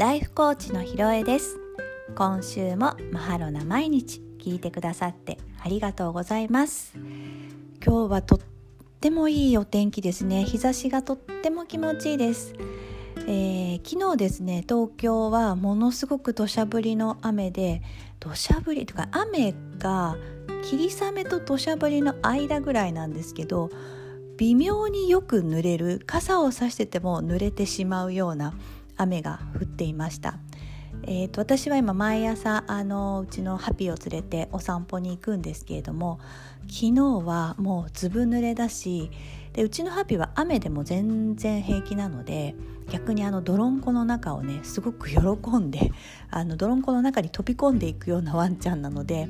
ライフコーチのひろえです。今週もマハロな毎日聞いてくださってありがとうございます。今日はとってもいいお天気ですね。日差しがとっても気持ちいいです。えー、昨日ですね東京はものすごく土砂降りの雨で土砂降りとか雨が霧雨と土砂降りの間ぐらいなんですけど微妙によく濡れる。傘を差してても濡れてしまうような雨が降っていました。えーと、私は今毎朝あのうちのハピを連れてお散歩に行くんですけれども昨日はもうずぶ濡れだしでうちのハピは雨でも全然平気なので逆にあの泥んこの中をねすごく喜んであの泥んこの中に飛び込んでいくようなワンちゃんなので、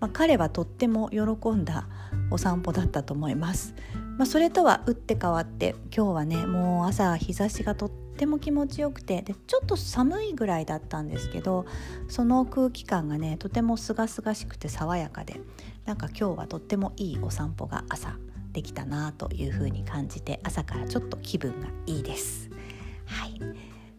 まあ、彼はとっても喜んだお散歩だったと思います。まあ、それとは打って変わって今日はねもう朝日差しがとっても気持ちよくてでちょっと寒いぐらいだったんですけどその空気感がねとても清々しくて爽やかでなんか今日はとってもいいお散歩が朝できたなというふうに感じて朝からちょっと気分がいいです。はい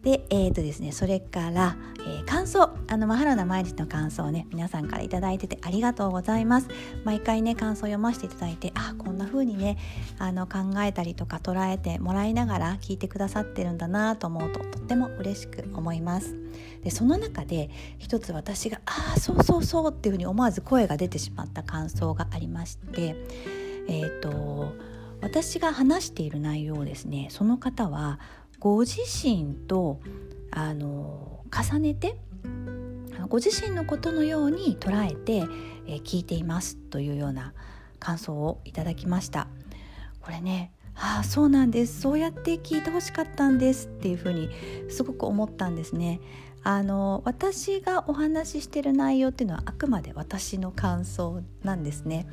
で、えーとですね、それから、えー、感想あのマハラナ毎日の感想をね皆さんから頂いててありがとうございます。毎回ね感想を読ませていただいてあこんな風にねあの考えたりとか捉えてもらいながら聞いてくださってるんだなと思うととっても嬉しく思います。でその中で一つ私が「ああそうそうそう」っていうふうに思わず声が出てしまった感想がありましてえっ、ー、と私が話している内容をですねその方はご自身とあの重ねてご自身のことのように捉えて、え、聞いていますというような感想をいただきました。これねああそうなんです。そうやって聞いてほしかったんですっていうふうにすごく思ったんですね。あの私がお話ししてる内容っていうのはあくまで私の感想なんですね。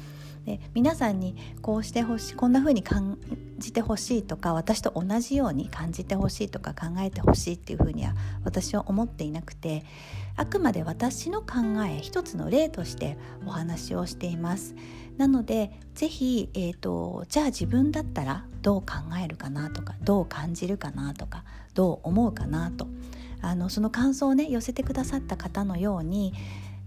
で皆さんにこうしてほしいこんな風に感じてほしいとか私と同じように感じてほしいとか考えてほしいっていう風には私は思っていなくてあくまで私の考え一つの例としてお話をしています。なので是非、えー、じゃあ自分だったらどう考えるかなとかどう感じるかなとかどう思うかなとあのその感想をね寄せてくださった方のように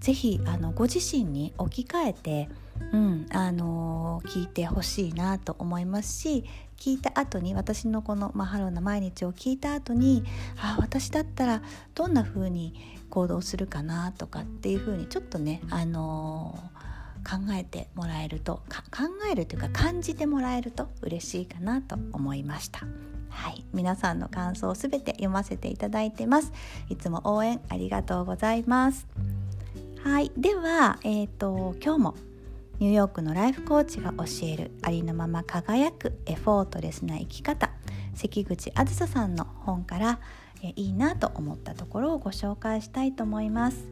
是非ご自身に置き換えてうんあのー、聞いてほしいなと思いますし聞いた後に私のこの「マハロな毎日」を聞いた後にあ私だったらどんな風に行動するかなとかっていう風にちょっとね、あのー、考えてもらえると考えるというか感じてもらえると嬉しいかなと思いました。はい、皆さんの感想をすべて読ませていただいてます。いつも応援ありがとうございます。はい、では、えっ、ー、と今日もニューヨークのライフコーチが教えるありのまま輝くエフォートレスな生き方。関口あずささんの本からえいいなと思ったところをご紹介したいと思います、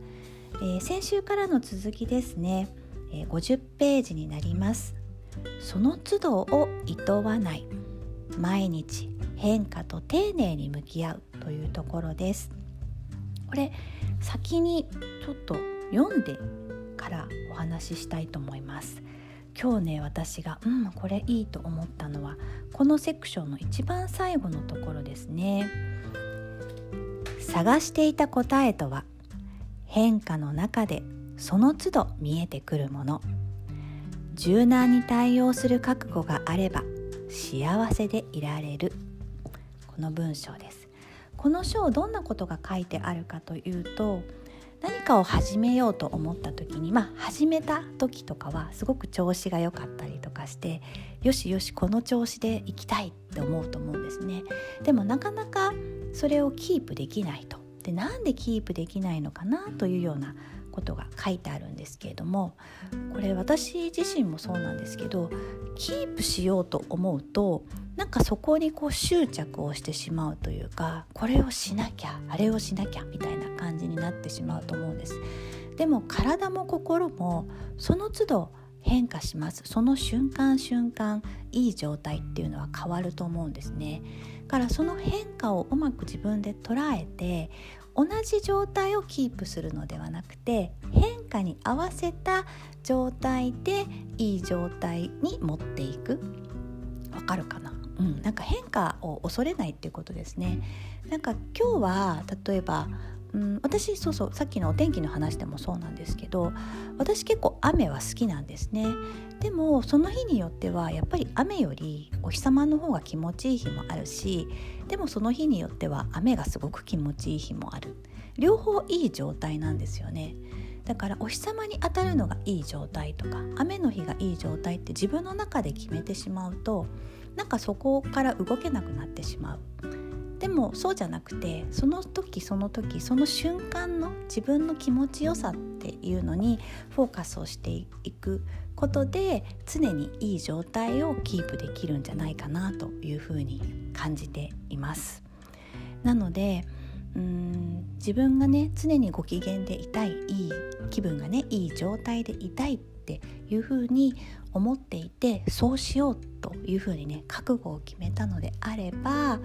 えー、先週からの続きですね、えー、50ページになります。その都度を厭わない。毎日変化と丁寧に向き合うというところです。これ先にちょっと読んでからお話ししたいと思います。今日ね私がうんこれいいと思ったのはこのセクションの一番最後のところですね。探していた答えとは変化の中でその都度見えてくるもの。柔軟に対応する覚悟があれば幸せでいられる。この文章です。この章どんなことが書いてあるかというと何かを始めようと思った時にまあ始めた時とかはすごく調子が良かったりとかしてよしよしこの調子でいきたいって思うと思うんですね。でもなかなかそれをキープできないと。でなんでキープできないのかなというようなことが書いてあるんですけれどもこれ私自身もそうなんですけどキープしようと思うとなんかそこにこう執着をしてしまうというかこれをしなきゃあれをしなきゃみたいな感じになってしまうと思うんです。でも体も心もその都度変化します。その瞬間瞬間いい状態っていうのは変わると思うんですね。からその変化をうまく自分で捉えて同じ状態をキープするのではなくて変化に合わせた状態でいい状態に持っていく。わかるかな？うん、なんか変化を恐れないっていうことですね。なんか今日は例えばうん、私そうそうさっきのお天気の話でもそうなんですけど私結構雨は好きなんですね。でもその日によってはやっぱり雨よりお日様の方が気持ちいい日もあるしでもその日によっては雨がすごく気持ちいい日もある。両方いい状態なんですよね。だからお日様に当たるのがいい状態とか雨の日がいい状態って自分の中で決めてしまうとなんかそこから動けなくなってしまう。でもそうじゃなくてその時その時その瞬間の自分の気持ちよさっていうのにフォーカスをしていくことで常にいい状態をキープできるんじゃないかなというふうに感じています。なのでうん自分がね常にご機嫌でいたいいい気分がねいい状態でいたいっていうふうに思っていてそうしようというふうにね覚悟を決めたのであれば、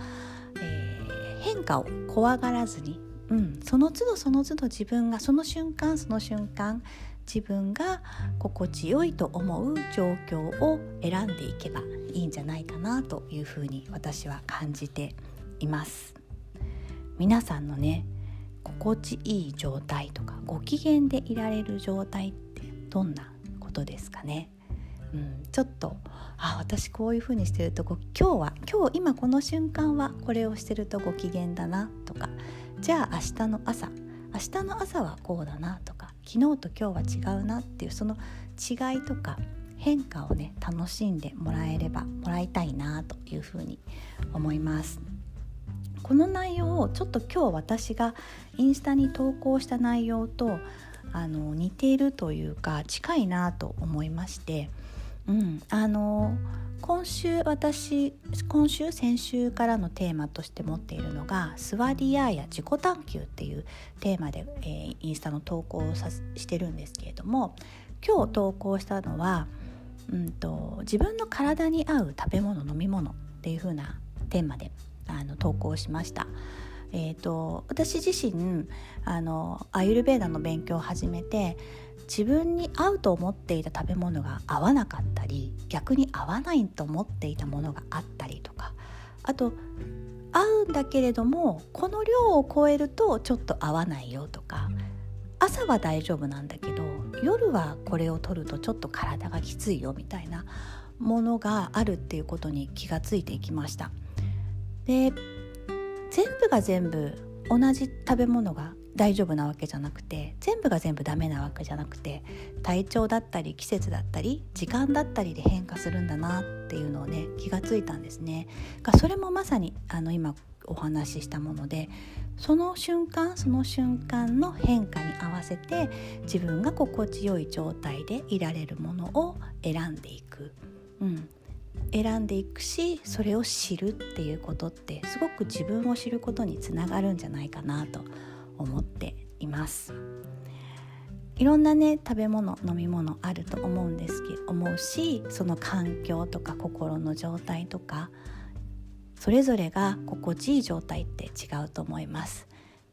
変化を怖がらずに、うん、その都度その都度自分がその瞬間その瞬間自分が心地よいと思う状況を選んでいけばいいんじゃないかなというふうに私は感じています。皆さんのね心地いい状態とかご機嫌でいられる状態ってどんなことですかね？うん、ちょっとあ私こういう風にしてると今日は今日今この瞬間はこれをしてるとご機嫌だなとかじゃあ明日の朝明日の朝はこうだなとか昨日と今日は違うなっていうその違いとか変化をね楽しんでもらえればもらいたいなというふうに思います。この内容をちょっと今日私がインスタに投稿した内容とあの似ているというか近いなと思いましてうん、あの今週私今週先週からのテーマとして持っているのが「スワディアーや自己探求」っていうテーマで、えー、インスタの投稿をさしてるんですけれども今日投稿したのは、うんと、自分の体に合う食べ物飲み物っていう風なテーマであの投稿しました。えーと私自身あのアユルベーダの勉強を始めて自分に合うと思っていた食べ物が合わなかったり逆に合わないと思っていたものがあったりとかあと合うんだけれどもこの量を超えるとちょっと合わないよとか朝は大丈夫なんだけど夜はこれを取るとちょっと体がきついよみたいなものがあるっていうことに気がついていきました。で全部が全部同じ食べ物が大丈夫なわけじゃなくて全部が全部ダメなわけじゃなくて体調だったり季節だったり時間だったりで変化するんだなっていうのをね気がついたんですね。がそれもまさにあの今お話ししたものでその瞬間その瞬間の変化に合わせて自分が心地よい状態でいられるものを選んでいく、うん、選んでいくしそれを知るっていうことってすごく自分を知ることにつながるんじゃないかなと思っています。いろんなね食べ物飲み物あると思うんですけど思うしその環境とか心の状態とかそれぞれが心地いい状態って違うと思います。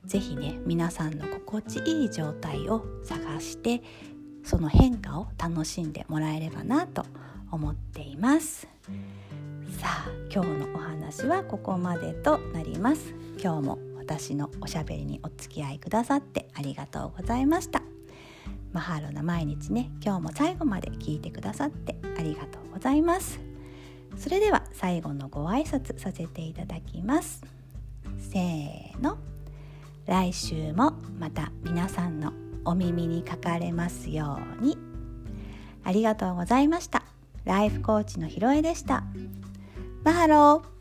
是非ね皆さんの心地いい状態を探してその変化を楽しんでもらえればなと思思っています。さあ今日のお話はここまでとなります。今日も私のおしゃべりにお付き合いくださってありがとうございました。マハロな毎日ね今日も最後まで聞いてくださってありがとうございます。それでは最後のご挨拶させていただきます。せーの。来週もまた皆さんのお耳にかかれますように。ありがとうございました。ライフコーチのひろえでした。マハロー。